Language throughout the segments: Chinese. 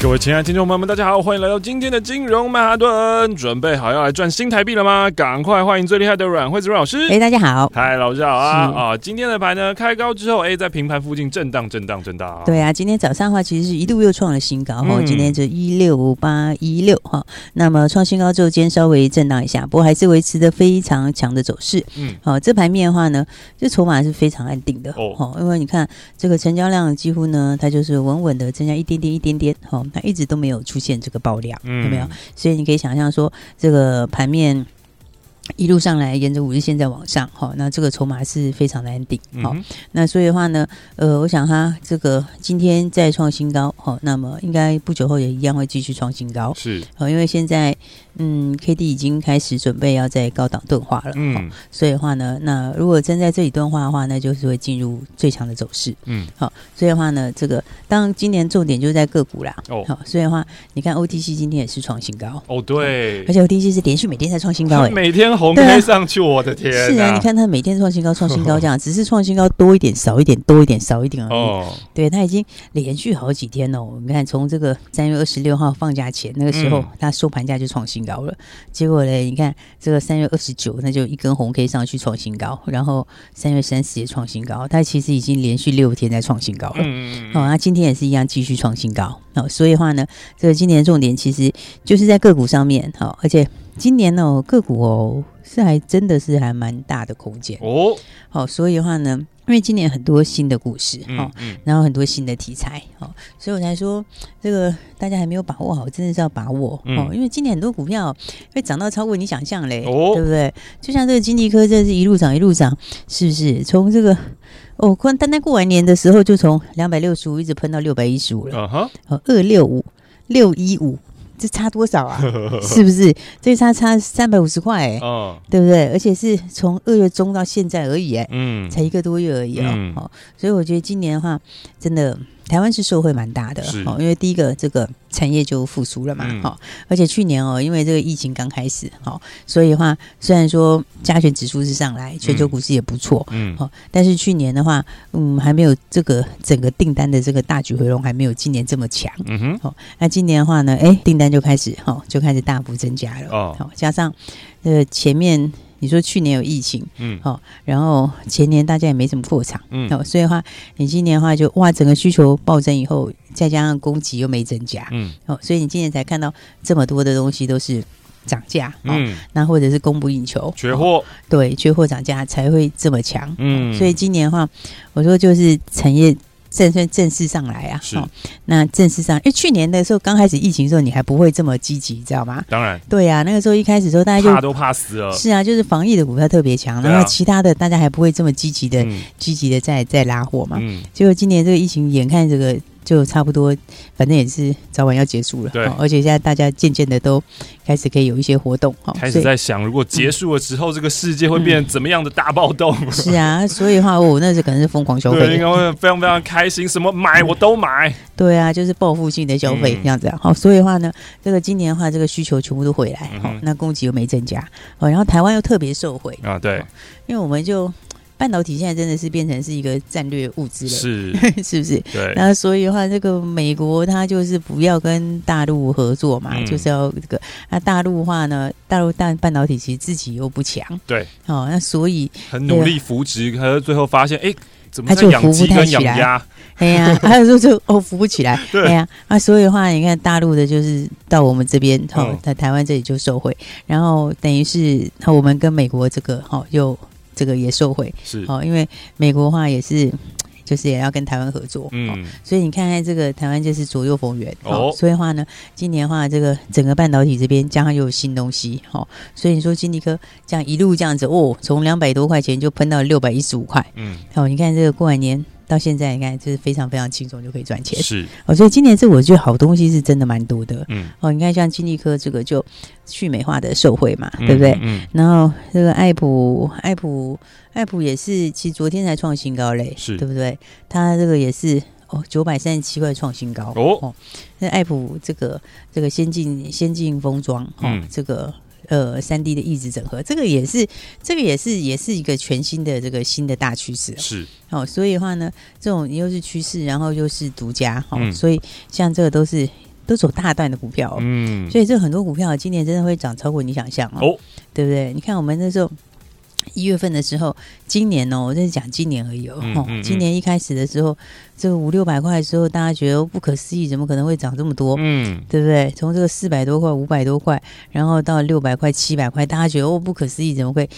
各位亲爱的听众朋友们，大家好，欢迎来到今天的金融曼哈顿。准备好要来赚新台币了吗？赶快欢迎最厉害的阮惠子阮老师。哎，大家好，嗨，老师好啊啊！今天的盘呢，开高之后，哎，在平盘附近震荡、震荡、震荡。对啊，今天早上的话，其实是一度又创了新高哈。今天就一六八一六哈，那么创新高之后，今天稍微震荡一下，不过还是维持着非常强的走势。嗯，好，这盘面的话呢，这筹码是非常安定的哦。因为你看这个成交量几乎呢，它就是稳稳的增加一点点、一点点哈。它一直都没有出现这个爆量，嗯、有没有？所以你可以想象说，这个盘面。一路上来，沿着五日线在往上，好，那这个筹码是非常的安定，好，那所以的话呢，呃，我想它这个今天再创新高，好，那么应该不久后也一样会继续创新高，是，好，因为现在嗯，K D 已经开始准备要在高档钝化了，嗯，所以的话呢，那如果真在这里钝化的话，那就是会进入最强的走势，嗯，好，所以的话呢，这个当今年重点就是在个股啦，哦，好，所以的话，你看 O T C 今天也是创新高，哦，对，而且 O T C 是连续每天在创新高，哎，每天。红 K 上去，我的天！是啊，你看它每天创新高，创新高这样，只是创新高多一点、少一点、多一点、少一点而已。哦，对，它已经连续好几天了。你看，从这个三月二十六号放假前那个时候，它收盘价就创新高了。结果呢，你看这个三月二十九，那就一根红 K 上去创新高，然后三月三十也创新高。它其实已经连续六天在创新高了。嗯嗯。好，那今天也是一样继续创新高。好，所以的话呢，这个今年重点其实就是在个股上面。好，而且今年呢，个股哦。是还真的是还蛮大的空间哦，好，所以的话呢，因为今年很多新的故事哈，嗯嗯、然后很多新的题材，哦，所以我才说这个大家还没有把握好，真的是要把握哦，嗯、因为今年很多股票会涨到超过你想象嘞，哦、对不对？就像这个金立科，这是一路涨一路涨，是不是？从这个哦，光单单过完年的时候，就从两百六十五一直喷到六百一十五了，啊哈，二六五六一五。这差多少啊？是不是？这差差三百五十块哎，哦，对不对？而且是从二月中到现在而已哎，嗯，才一个多月而已哦，嗯，所以我觉得今年的话，真的。台湾是受惠蛮大的，哦，因为第一个这个产业就复苏了嘛，哈，而且去年哦，因为这个疫情刚开始，哈，所以的话，虽然说加权指数是上来，全球股市也不错，嗯，好，但是去年的话，嗯，还没有这个整个订单的这个大举回笼，还没有今年这么强，嗯哼，好，那今年的话呢，哎，订单就开始，哈，就开始大幅增加了，哦，好，加上呃前面。你说去年有疫情，嗯，好，然后前年大家也没怎么扩厂，嗯，好，所以的话，你今年的话就哇，整个需求暴增以后，再加上供给又没增加，嗯，好，所以你今年才看到这么多的东西都是涨价，嗯，那或者是供不应求，缺货，对，缺货涨价才会这么强，嗯，所以今年的话，我说就是产业。正算正式上来啊，是、哦。那正式上，因为去年的时候刚开始疫情的时候，你还不会这么积极，知道吗？当然，对呀、啊，那个时候一开始的时候，大家就怕都怕死了。是啊，就是防疫的股票特别强，然后其他的大家还不会这么积极的、积极、嗯、的在在拉货嘛。嗯。结果今年这个疫情，眼看这个。就差不多，反正也是早晚要结束了。对，而且现在大家渐渐的都开始可以有一些活动，开始在想，如果结束了之后，这个世界会变成怎么样的大暴动？是啊，所以的话，我，那时可能是疯狂消费，应该会非常非常开心，什么买我都买。对啊，就是报复性的消费这样子。好，所以的话呢，这个今年的话，这个需求全部都回来，好，那供给又没增加，哦，然后台湾又特别受惠啊，对，因为我们就。半导体现在真的是变成是一个战略物资了，是 是不是？对。那所以的话，这个美国它就是不要跟大陆合作嘛，嗯、就是要这个。那大陆的话呢，大陆但半导体其实自己又不强，对。哦，那所以很努力扶植，可是最后发现，哎，怎么就扶不太起来？哎呀，还有说就哦扶不起来，对呀。啊，所以的话，你看大陆的就是到我们这边，哦，在台湾这里就受惠，然后等于是我们跟美国这个，哈，又。这个也受惠是。哦，因为美国的话也是，就是也要跟台湾合作，嗯，所以你看看这个台湾就是左右逢源哦，所以的话呢，今年的话这个整个半导体这边加上又有新东西，哦，所以你说金立科这样一路这样子哦，从两百多块钱就喷到六百一十五块，嗯，哦，你看这个过完年到现在你看就是非常非常轻松就可以赚钱。是哦，所以今年这我觉得好东西是真的蛮多的。嗯，哦，你看像金利科这个就去美化的受惠嘛，对不对？嗯，然后这个爱普，爱普，爱普也是，其实昨天才创新高嘞，是对不对？它这个也是哦，九百三十七块创新高哦。哦，那爱普这个这个先进先进封装，哦，嗯、这个。呃，三 D 的意志整合，这个也是，这个也是，也是一个全新的这个新的大趋势。是，哦，所以的话呢，这种又是趋势，然后又是独家，哦，嗯、所以像这个都是都走大段的股票，哦，嗯，所以这很多股票今年真的会涨超过你想象哦，哦对不对？你看我们那时候。一月份的时候，今年哦，我在讲今年而已哦。嗯嗯嗯、今年一开始的时候，这个五六百块的时候，大家觉得不可思议，怎么可能会涨这么多？嗯，对不对？从这个四百多块、五百多块，然后到六百块、七百块，大家觉得哦，不可思议，怎么会？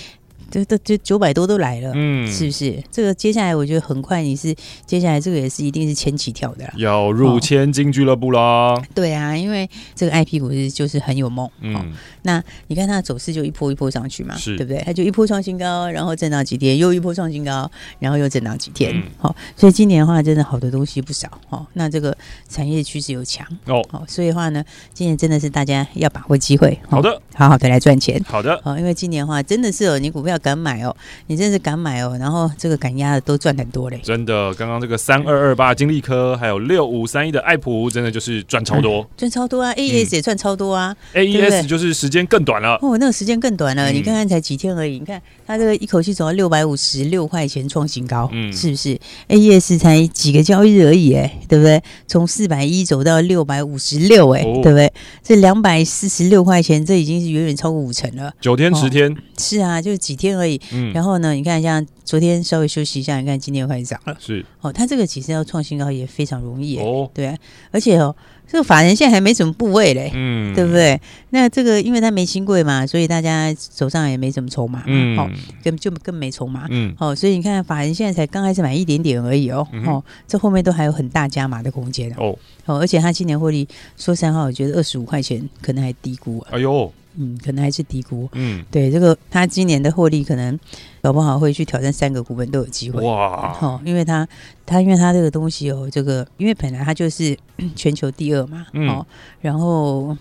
这这这九百多都来了，嗯，是不是？这个接下来我觉得很快，你是接下来这个也是一定是千起跳的啦，要入千金俱乐部啦，哦。对啊，因为这个 IP 股是就是很有梦，嗯，哦，那你看它的走势就一波一波上去嘛，是对不对？它就一波创新高，然后震荡几天，又一波创新高，然后又震荡几天，好，嗯哦，所以今年的话真的好的东西不少，哦，那这个产业趋势又强，哦，好，所以的话呢，今年真的是大家要把握机会，哦，好的，好好的来赚钱，好的，好，哦，因为今年的话真的是哦，你股票。敢买哦，你真是敢买哦，然后这个敢压的都赚很多嘞，真的。刚刚这个三二二八金利科，还有六五三一的爱普，真的就是赚超多，赚、嗯、超多啊！AES 也赚超多啊！AES 就是时间更短了哦，那个时间更短了，嗯、你看看才几天而已，你看它这个一口气走到六百五十六块钱创新高，嗯，是不是？AES 才几个交易日而已，哎，对不对？从四百一走到六百五十六，哎，对不对？这两百四十六块钱，这已经是远远超过五成了。九天十天、哦，是啊，就是几天。而已，嗯，然后呢？你看，像昨天稍微休息一下，你看今天又开始涨了，是哦。它这个其实要创新高也非常容易哦，对啊，而且哦，这个法人现在还没什么部位嘞，嗯，对不对？那这个因为他没新贵嘛，所以大家手上也没什么筹码，嗯，好，根就更没筹码，嗯，哦，所以你看法人现在才刚开始买一点点而已哦，哦，这后面都还有很大加码的空间哦，哦，而且他今年获利说三号，我觉得二十五块钱可能还低估，哎呦。嗯，可能还是低估。嗯，对，这个他今年的获利可能搞不好会去挑战三个股本都有机会。哇，哦，因为他他因为他这个东西哦，这个因为本来他就是 全球第二嘛，嗯、哦，然后。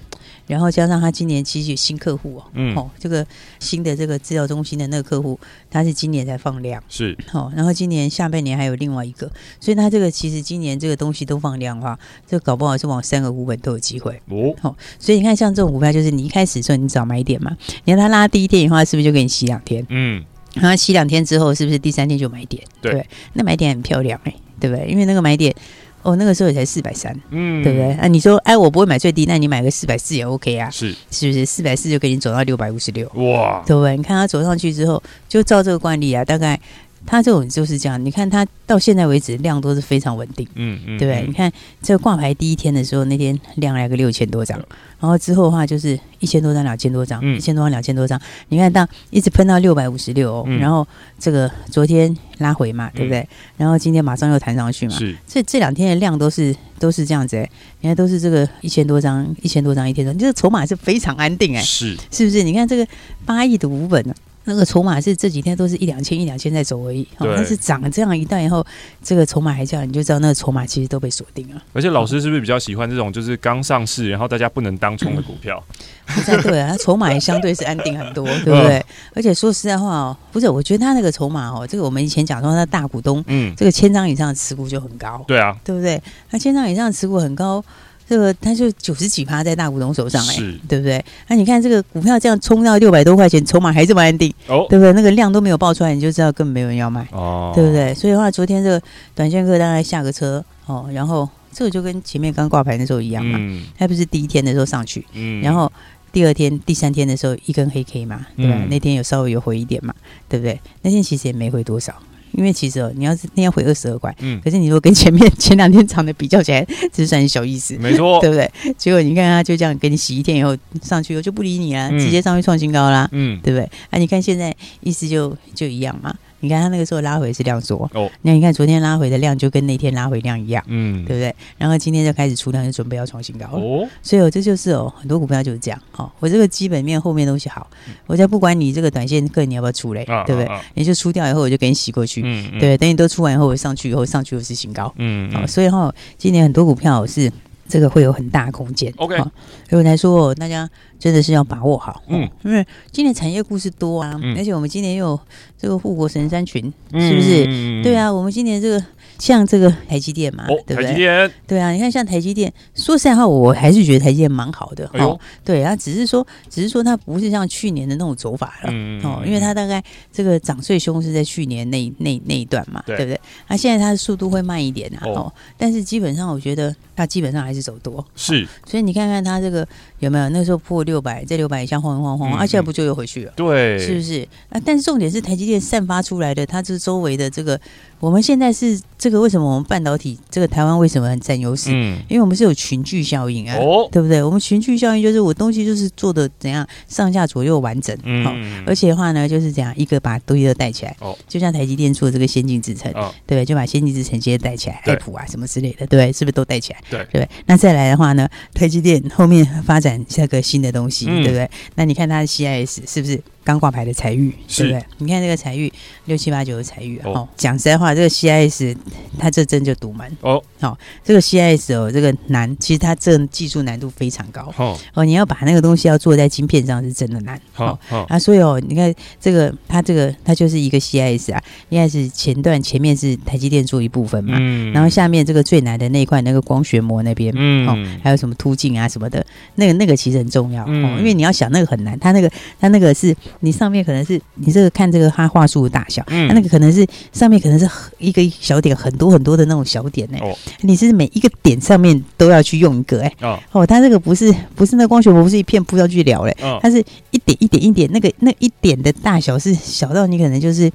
然后加上他今年其实有新客户哦，嗯，哦，这个新的这个治疗中心的那个客户，他是今年才放量，是，哦，然后今年下半年还有另外一个，所以他这个其实今年这个东西都放量的话，这个搞不好是往三个股本都有机会哦，哦，所以你看像这种股票，就是你一开始的时候你找买点嘛，你看他拉第一天的话，是不是就给你洗两天？嗯，然后洗两天之后，是不是第三天就买点？对，对，那买点很漂亮哎，对不对？因为那个买点。哦，那个时候也才四百三，嗯，对不对？啊，你说，哎，我不会买最低，那你买个四百四也 OK 啊，是，是不是？四百四就给你走到六百五十六，哇，对不对？你看他走上去之后，就照这个惯例啊，大概。它这种就是这样，你看它到现在为止量都是非常稳定，嗯嗯，对不对？你看这个挂牌第一天的时候，那天量来个六千多张，然后之后的话就是一千多张、两千多张，一千多张、两千多张。你看到一直喷到六百五十六，然后这个昨天拉回嘛，对不对？然后今天马上又弹上去嘛，是。所以这两天的量都是都是这样子，哎，你看都是这个一千多张、一千多张一天的，你这个筹码是非常安定，哎，是，是不是？你看这个八亿的五本呢？那个筹码是这几天都是一两千一两千在走而已，对但是涨了这样一段以后，这个筹码还这样，你就知道那个筹码其实都被锁定了。而且老师是不是比较喜欢这种就是刚上市，然后大家不能当冲的股票？对啊，它筹码也相对是安定很多，对不对？而且说实在话哦，不是，我觉得他那个筹码哦，这个我们以前讲说他大股东，嗯，这个千张以上的持股就很高，对啊，对不对？那千张以上的持股很高。这个它就九十几趴在大股东手上哎，是对不对？那你看这个股票这样冲到六百多块钱，筹码还这么安定，哦，对不对？那个量都没有爆出来，你就知道根本没有人要买，哦，对不对？所以的话，昨天这个短线客大概下个车哦，然后这个就跟前面刚挂牌的时候一样嘛，嗯，还不是第一天的时候上去，嗯，然后第二天、第三天的时候一根黑 K 嘛，对吧？嗯，那天有稍微有回一点嘛，对不对？那天其实也没回多少。因为其实哦，你要是那天回二十二块，嗯，可是你如果跟前面 前两天涨的比较起来，这算是小意思，没错，对不对？结果你看他就这样给你洗一天以后上去以后就不理你了，嗯、直接上去创新高啦，嗯，对不对？啊，你看现在意思就就一样嘛。你看它那个时候拉回是量缩哦，那你看昨天拉回的量就跟那天拉回量一样，嗯，对不对？然后今天就开始出量，就准备要创新高了哦。所以，哦这就是哦，很多股票就是这样。哦，我这个基本面后面东西好，我再不管你这个短线个你要不要出嘞，对不对？你就出掉以后，我就给你洗过去，对。等你都出完以后，我上去以后，上去又是新高，嗯，好，所以哈，今年很多股票是。这个会有很大空间，OK，所以我才说大家真的是要把握好，嗯，因为今年产业故事多啊，嗯、而且我们今年又有这个护国神山群，嗯、是不是？嗯、对啊，我们今年这个。像这个台积电嘛，哦、对不对？台积电，对啊，你看像台积电，说实在话，我还是觉得台积电蛮好的，哦，对，啊只是说，只是说它不是像去年的那种走法了，嗯、哦，因为它大概这个涨最凶是在去年那那那一段嘛，对，对不对？那、啊、现在它的速度会慢一点啊，哦，哦，但是基本上我觉得它基本上还是走多，是、哦，所以你看看它这个有没有那时候破六百，在六百以下晃晃晃，嗯、啊，现在不就又回去了？对，是不是？啊，但是重点是台积电散发出来的，它这周围的这个。我们现在是这个为什么我们半导体这个台湾为什么很占优势？嗯，因为我们是有群聚效应啊，哦，对不对？我们群聚效应就是我东西就是做的怎样上下左右完整，嗯，好，而且的话呢就是怎样一个把东西都带起来，哦，就像台积电做的这个先进制程，哦，对，就把先进制程直接带起来，爱普啊什么之类的，对，是不是都带起来？对，对。那再来的话呢，台积电后面发展下个新的东西，对不对？那你看它的 CIS 是不是？刚挂牌的采钰，是对不对？你看这个采钰六七八九的采钰哦，讲实在话，这个 CIS 它这针就堵门哦。好，这个 CIS 哦，这个难，其实它这技术难度非常高哦。哦，你要把那个东西要做在晶片上是真的难。好，啊，所以哦，你看这个它这个它就是一个 CIS 啊，应该是前段前面是台积电做一部分嘛，嗯，然后下面这个最难的那一块那个光学膜那边，嗯，哦，还有什么凸镜啊什么的，那个那个其实很重要哦，因为你要想那个很难，它那个它那个是。你上面可能是你这个看这个它画素的大小，嗯，它那个可能是上面可能是一个小点，很多很多的那种小点呢。哦，你是每一个点上面都要去用一个哎。哦，哦，它这个不是不是那光学膜，不是一片铺上去聊嘞。哦，它是一点一点一点，那个那一点的大小是小到你可能就是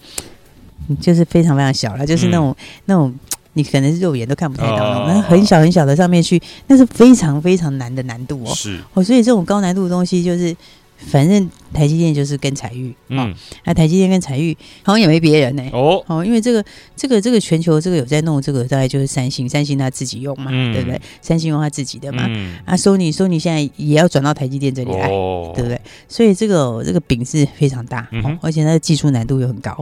就是非常非常小了，就是那种那种你可能是肉眼都看不太到那种，那很小很小的上面去，那是非常非常难的难度哦。是哦，所以这种高难度的东西就是。反正台积电就是跟采玉，嗯，那台积电跟采玉好像也没别人呢，哦，哦，因为这个这个这个全球这个有在弄这个，大概就是三星，三星他自己用嘛，对不对？三星用他自己的嘛，啊，Sony，Sony 现在也要转到台积电这里来，对不对？所以这个这个饼是非常大，嗯而且它的技术难度又很高，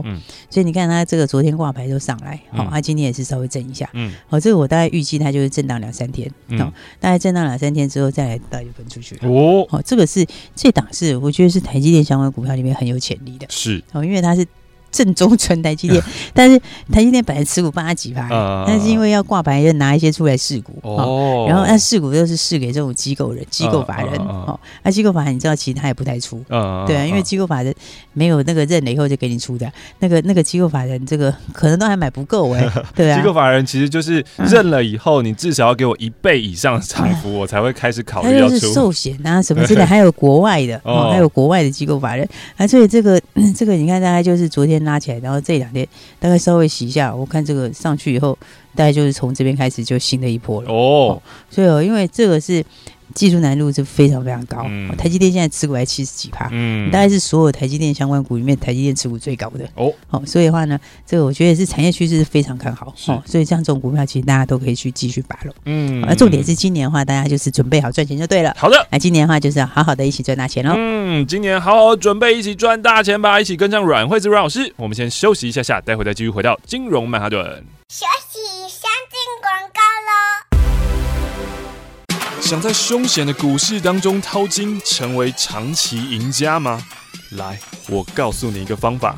所以你看它这个昨天挂牌就上来，好，它今天也是稍微震一下，嗯，好，这个我大概预计它就是震荡两三天，哦，大概震荡两三天之后再来大概就分出去了，哦，好，这个是这档是。我觉得是台积电相关股票里面很有潜力的，是哦，因为它是。正宗纯台积电，但是台积电本来持股八几趴，但是因为要挂牌，要拿一些出来试股哦，然后那试股又是试给这种机构人、机构法人哦，那机构法人你知道，其实他也不太出，对啊，因为机构法人没有那个认了以后就给你出的，那个那个机构法人这个可能都还买不够哎，对啊，机构法人其实就是认了以后，你至少要给我一倍以上的财富，我才会开始考虑要出。是寿险啊什么之类，还有国外的哦，还有国外的机构法人，啊，所以这个 这个你看大概就是昨天。拉起来，然后这两天大概稍微洗一下，我看这个上去以后，大概就是从这边开始就新的一波了哦。所以哦，因为这个是。技术难度是非常非常高，嗯、台积电现在持股还七十几趴，嗯，大概是所有台积电相关股里面台积电持股最高的哦。好，所以的话呢，这个我觉得是产业趋势是非常看好，哦，所以像这种股票其实大家都可以去继续把握，嗯，那重点是今年的话，大家就是准备好赚钱就对了。好的，那今年的话就是要好好的一起赚大钱喽。嗯，今年好好准备一起赚大钱吧，一起跟上阮惠子阮老师。我们先休息一下下，待会再继续回到金融曼哈顿。休息，先进广告喽。想在凶险的股市当中淘金，成为长期赢家吗？来，我告诉你一个方法。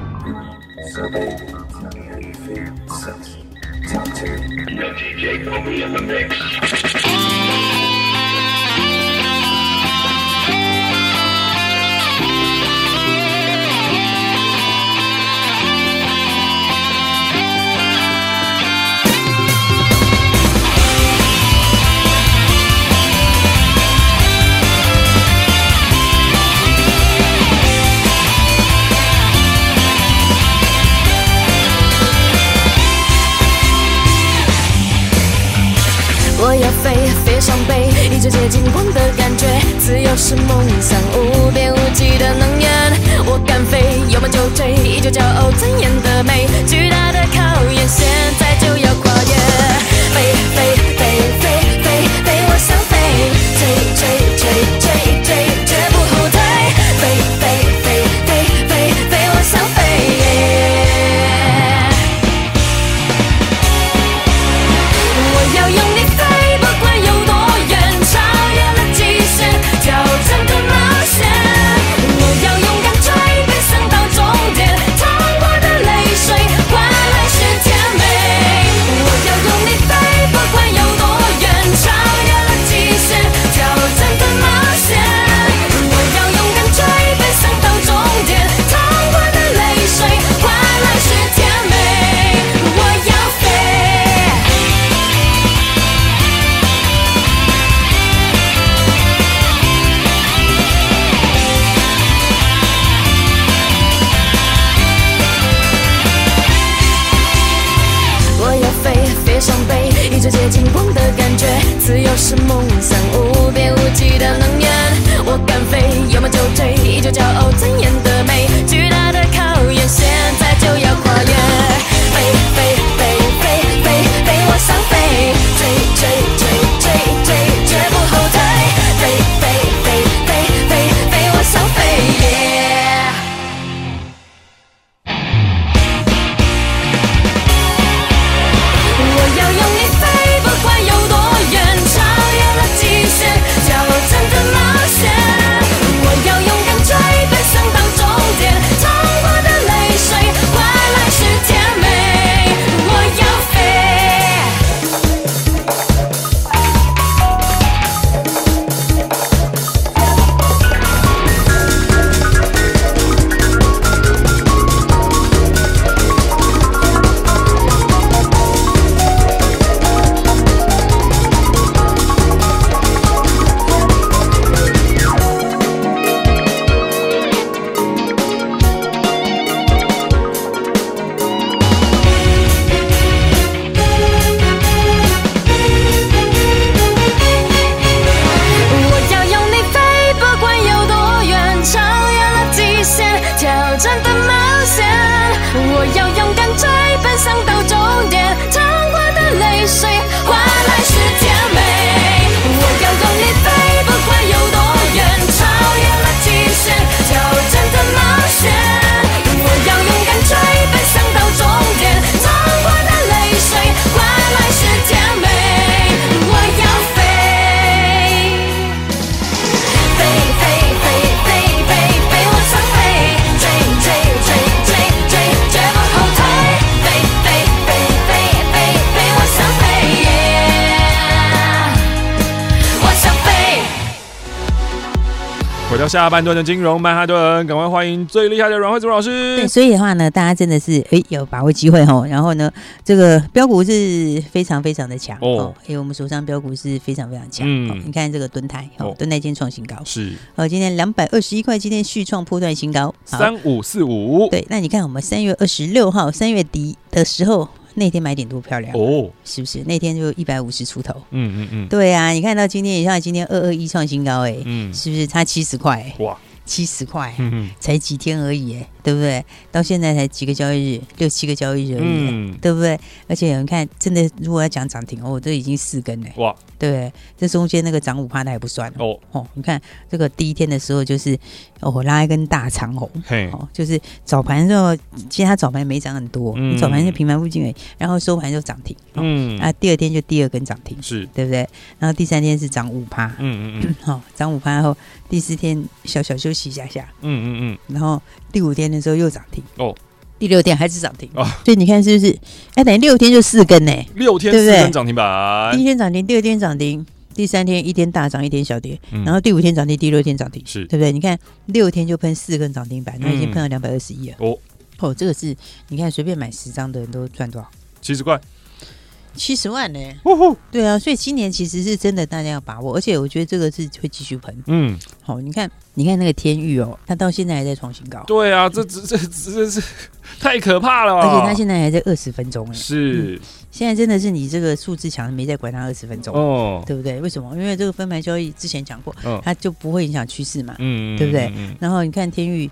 so Sunday, tell me how you feel. Sunday, Sunday, Sunday, No DJ, put me in the mix. 接近光的感觉，自由是梦想，无边无际的能源。我敢飞，有梦就追，依旧骄傲尊严的美。巨大的考验，现在就要跨越。飞飞到下半段的金融曼哈顿，赶快欢迎最厉害的阮慧珠老师。对，所以的话呢，大家真的是哎有把握机会哦。然后呢，这个标股是非常非常的强哦，因为我们手上标股是非常非常强。嗯，你看这个敦泰哦，敦泰今天创新高，是哦，今天两百二十一块，今天续创破段新高，三五四五。对，那你看我们三月二十六号三月底的时候。那天买点多漂亮哦，是不是？那天就一百五十出头，嗯嗯嗯，对啊，你看到今天你像今天二二一创新高哎，嗯，是不是？差七十块？哇，七十块，嗯嗯，才几天而已哎，对不对？到现在才几个交易日，六七个交易日而已，嗯，对不对？而且你看，真的如果要讲涨停哦，这已经四根了。哇。对，这中间那个涨五趴的还不算哦哦，你看这个第一天的时候就是哦拉一根大长红，嘿哦，就是早盘的时候，其实它早盘没涨很多，嗯、早盘就平盘附近而已，然后收盘就涨停，嗯啊，第二天就第二根涨停，是对不对？然后第三天是涨五趴，嗯嗯嗯，好 涨五趴后，第四天小小休息一下下，嗯嗯嗯，然后第五天的时候又涨停哦。第六天还是涨停哦，所以你看是不是？哎，等于六天就四根呢？六天四根涨停板，第一天涨停，第二天涨停，第三天一天大涨，一天小跌，然后第五天涨停，第六天涨停，是对不对？你看六天就喷四根涨停板，那已经喷了两百二十一了。哦哦，这个是你看随便买十张的人都赚多少？七十块。七十万呢？对啊，所以今年其实是真的，大家要把握。而且我觉得这个是会继续喷。嗯，好，你看，你看那个天域哦，它到现在还在创新高。对啊，这这这这是 太可怕了。而且它现在还在二十分钟哎。是、嗯，现在真的是你这个数字强，没在管它二十分钟哦，对不对？为什么？因为这个分盘交易之前讲过，哦、它就不会影响趋势嘛，嗯，对不对？然后你看天钰。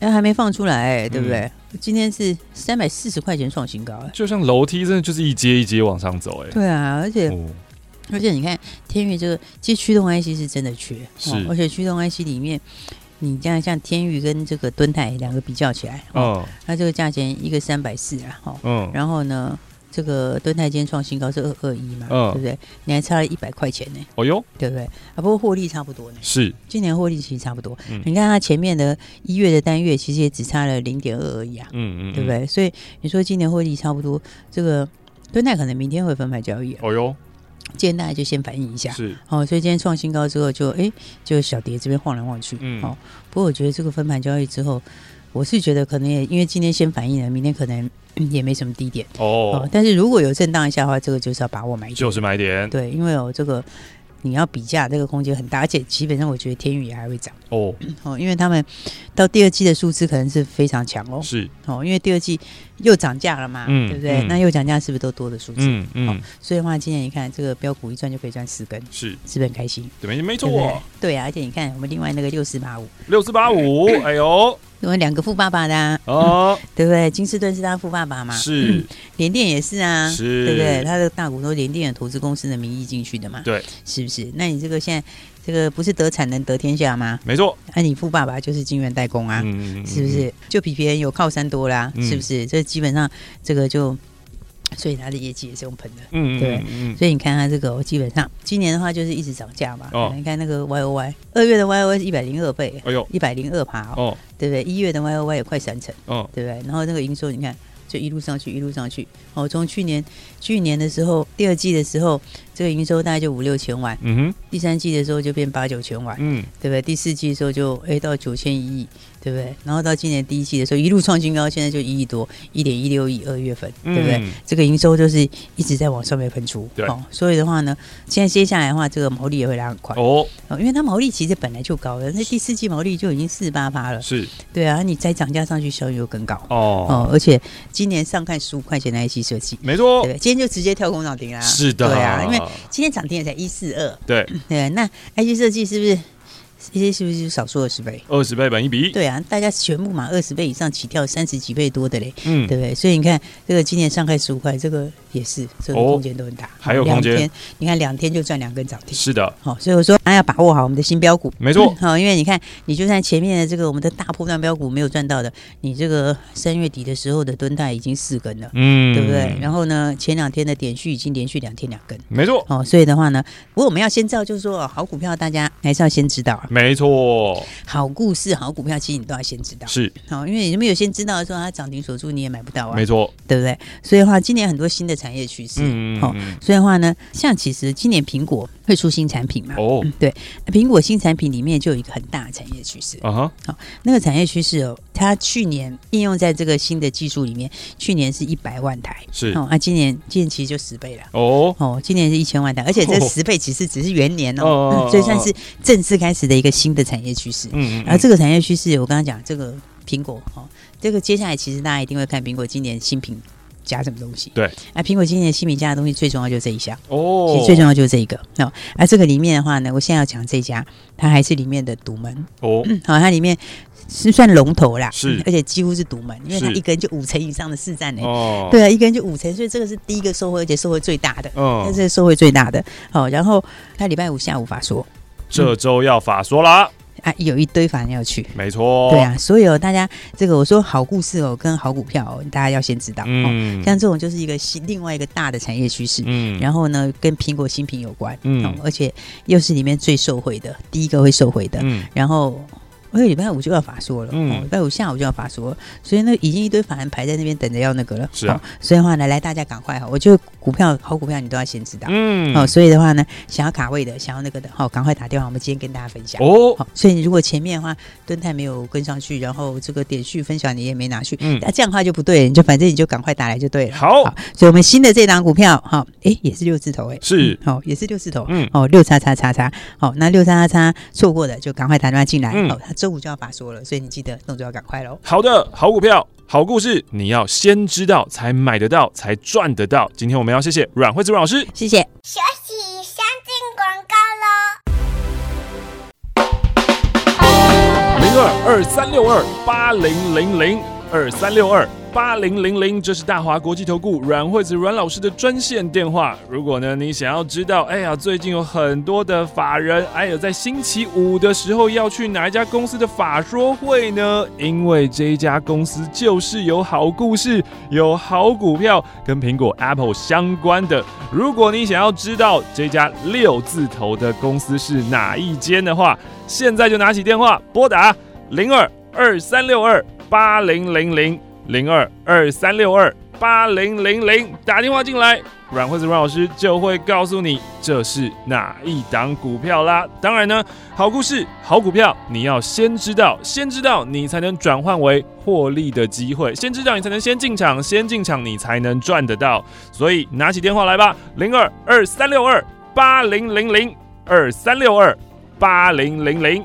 哎，还没放出来，欸，对不对？嗯、今天是三百四十块钱创新高，欸，就像楼梯，真的就是一阶一阶往上走，哎。对啊，而且、哦、而且你看天宇这个，其实驱动 IC 是真的缺，是、哦。而且驱动 IC 里面，你这样像天宇跟这个敦泰两个比较起来，哦，它这个价钱一个三百四啊，哈，嗯，然后呢？这个敦泰今天创新高是二二一嘛，嗯、对不对？你还差了一百块钱呢，哦哟，对不对？啊，不过获利差不多呢，是，今年获利其实差不多。嗯、你看它前面的一月的单月其实也只差了零点二而已啊，嗯嗯，对不对？所以你说今年获利差不多，这个敦泰可能明天会分牌交易，哦哟，今天大家就先反映一下，是，哦，所以今天创新高之后就哎，就小蝶这边晃来晃去，嗯，哦，不过我觉得这个分盘交易之后。我是觉得可能也因为今天先反应了，明天可能也没什么低点哦。但是如果有震荡一下的话，这个就是要把握买点，就是买点。对，因为哦这个你要比价，这个空间很大，而且基本上我觉得天宇也还会涨哦哦，因为他们到第二季的数字可能是非常强哦。是哦，因为第二季又涨价了嘛，嗯、对不对？嗯、那又涨价是不是都多的数字？嗯嗯、哦。所以的话，今天你看这个标股一赚就可以赚四根，是是不是很开心？对，没错。对啊，而且你看我们另外那个六四八五，六四八五，哎呦。因为两个富爸爸的啊，哦，对不对？金士顿是他富爸爸嘛，是，联电也是啊，是，对不对？他的大股东联电的投资公司的名义进去的嘛，对，是不是？那你这个现在这个不是得产能得天下吗？没错，那你富爸爸就是金源代工啊，嗯是不是？就比别人有靠山多啦，是不是？这基本上这个就。所以它的业绩也是用喷的，嗯，对，所以你看它这个，基本上今年的话就是一直涨价嘛。哦，你看那个 Y O Y，二月的 Y O Y 是一百零二倍，哎呦，一百零二趴哦，对不对？一月的 Y O Y 也快三成，哦，对不对？然后那个营收你看就一路上去，一路上去，哦，从去年去年的时候，第二季的时候。这个营收大概就五六千万，嗯哼，第三季的时候就变八九千万，嗯，对不对？第四季的时候就哎到九千一亿，对不对？然后到今年第一季的时候一路创新高，现在就一亿多，一点一六亿二月份，对不对？嗯、这个营收就是一直在往上面喷出，对、哦，所以的话呢，现在接下来的话，这个毛利也会拉很快。哦，哦，因为它毛利其实本来就高了，那第四季毛利就已经四十八趴了，是，对啊，你再涨价上去，效益又更高。哦，哦，而且今年上看十五块钱的 IC 设计，没错，对，今天就直接跳空涨停啦，是的，对啊，因为。今天涨停也才一四二，对对，那 IC 设计是不是？一些是不是就少说二十倍？二十倍本一比？对啊，大家全部嘛二十倍以上起跳，三十几倍多的嘞，嗯，对不对？所以你看这个今年上开十五块，这个也是这个空间都很大，还有空间。你看两天就赚两根涨停，是的。好，所以我说大家要把握好我们的新标股，没错。好，因为你看你就算前面的这个我们的大波段标股没有赚到的，你这个三月底的时候的敦泰已经四根了，嗯，对不对？然后呢，前两天的点续已经连续两天两根，没错。哦，所以的话呢，不过我们要先知道，就是说好股票大家还是要先知道，没错。好故事、好股票，其实你都要先知道。是，好，因为你没有先知道的时候，它涨停锁住你也买不到啊。没错，对不对？所以的话，今年很多新的产业趋势。嗯嗯。好，所以的话呢，像其实今年苹果会出新产品嘛？哦，对，苹果新产品里面就有一个很大的产业趋势。啊哈。好，那个产业趋势哦，它去年应用在这个新的技术里面，去年是一百万台。是。哦，那今年今年其实就十倍了。哦。哦，今年是一千万台，而且这十倍其实只是元年哦，所以算是正式开始的一个新的产业趋势。嗯，然后这个产业趋势，我刚刚讲这个苹果哈，这个接下来其实大家一定会看苹果今年新品加什么东西。对，啊，苹果今年新品加的东西最重要就是这一项哦，其实最重要就是这一个哦。啊，这个里面的话呢，我现在要讲这家，它还是里面的独门哦。好，它里面是算龙头啦，是，而且几乎是独门，因为它一根就五成以上的市占呢。哦，对啊，一根就五成，所以这个是第一个收获，而且收获最大的。哦，这是收获最大的。好，然后它礼拜五下午法说，这周要法说啦。啊，有一堆法人要去，没错，对啊，所以哦，大家这个我说好故事哦，跟好股票哦，大家要先知道，嗯，像这种就是一个新另外一个大的产业趋势，嗯，然后呢，跟苹果新品有关，嗯，而且又是里面最受惠的，第一个会受惠的，嗯，然后。我礼拜五就要法说了，嗯，礼拜五下午就要法说了，所以呢，已经一堆法人排在那边等着要那个了，是啊，所以的话呢，来大家赶快哈，我觉得股票好股票你都要先知道，嗯，哦，所以的话呢，想要卡位的，想要那个的，好，赶快打电话，我们今天跟大家分享。哦，好，所以你如果前面的话敦泰没有跟上去，然后这个点序分享你也没拿去，嗯，那这样的话就不对，你就反正你就赶快打来就对了，好，所以我们新的这档股票，哈，哎，也是六字头，哎，是，好，也是六字头，嗯，哦，六叉叉叉叉，好，那六叉叉叉错过的就赶快打电话进来，哦，他周五就要法说了。所以你记得动作要赶快喽。好的，好股票，好故事，你要先知道才买得到，才赚得到。今天我们要谢谢阮惠子阮老师，谢谢。休息，先进广告喽。零二二三六二八零零零二三六二。八零零零，这是大华国际投顾阮惠子阮老师的专线电话。如果呢，你想要知道，哎呀，最近有很多的法人，哎呀，在星期五的时候要去哪一家公司的法说会呢？因为这一家公司就是有好故事，有好股票，跟苹果 Apple 相关的。如果你想要知道这家六字头的公司是哪一间的话，现在就拿起电话拨打零二二三六二八零零零。零二二三六二八零零零，打电话进来，阮惠子阮老师就会告诉你这是哪一档股票啦。当然呢，好故事、好股票，你要先知道，先知道你才能转换为获利的机会，先知道你才能先进场，先进场你才能赚得到。所以拿起电话来吧，零二二三六二八零零零二三六二八零零零。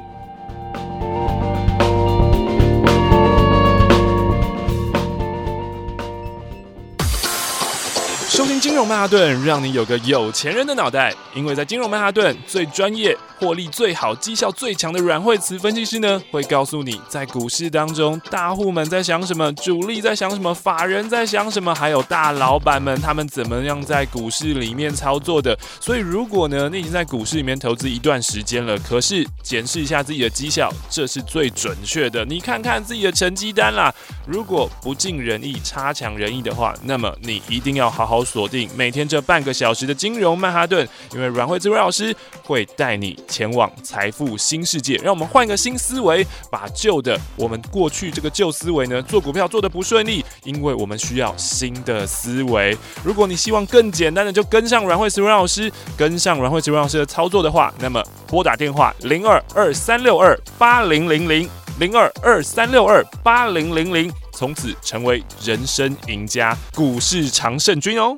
金融曼哈顿，让你有个有钱人的脑袋。因为在金融曼哈顿，最专业、获利最好、绩效最强的软惠词分析师呢，会告诉你在股市当中，大户们在想什么，主力在想什么，法人在想什么，还有大老板们他们怎么样在股市里面操作的。所以，如果呢，你已经在股市里面投资一段时间了，可是检视一下自己的绩效，这是最准确的。你看看自己的成绩单啦，如果不尽人意、差强人意的话，那么你一定要好好。锁定每天这半个小时的金融曼哈顿，因为阮慧子老师会带你前往财富新世界。让我们换个新思维，把旧的我们过去这个旧思维呢，做股票做得不顺利，因为我们需要新的思维。如果你希望更简单的就跟上阮慧子老师，跟上阮慧子老师的操作的话，那么拨打电话零二二三六二八零零零零二二三六二八零零零。从此成为人生赢家，股市常胜军哦。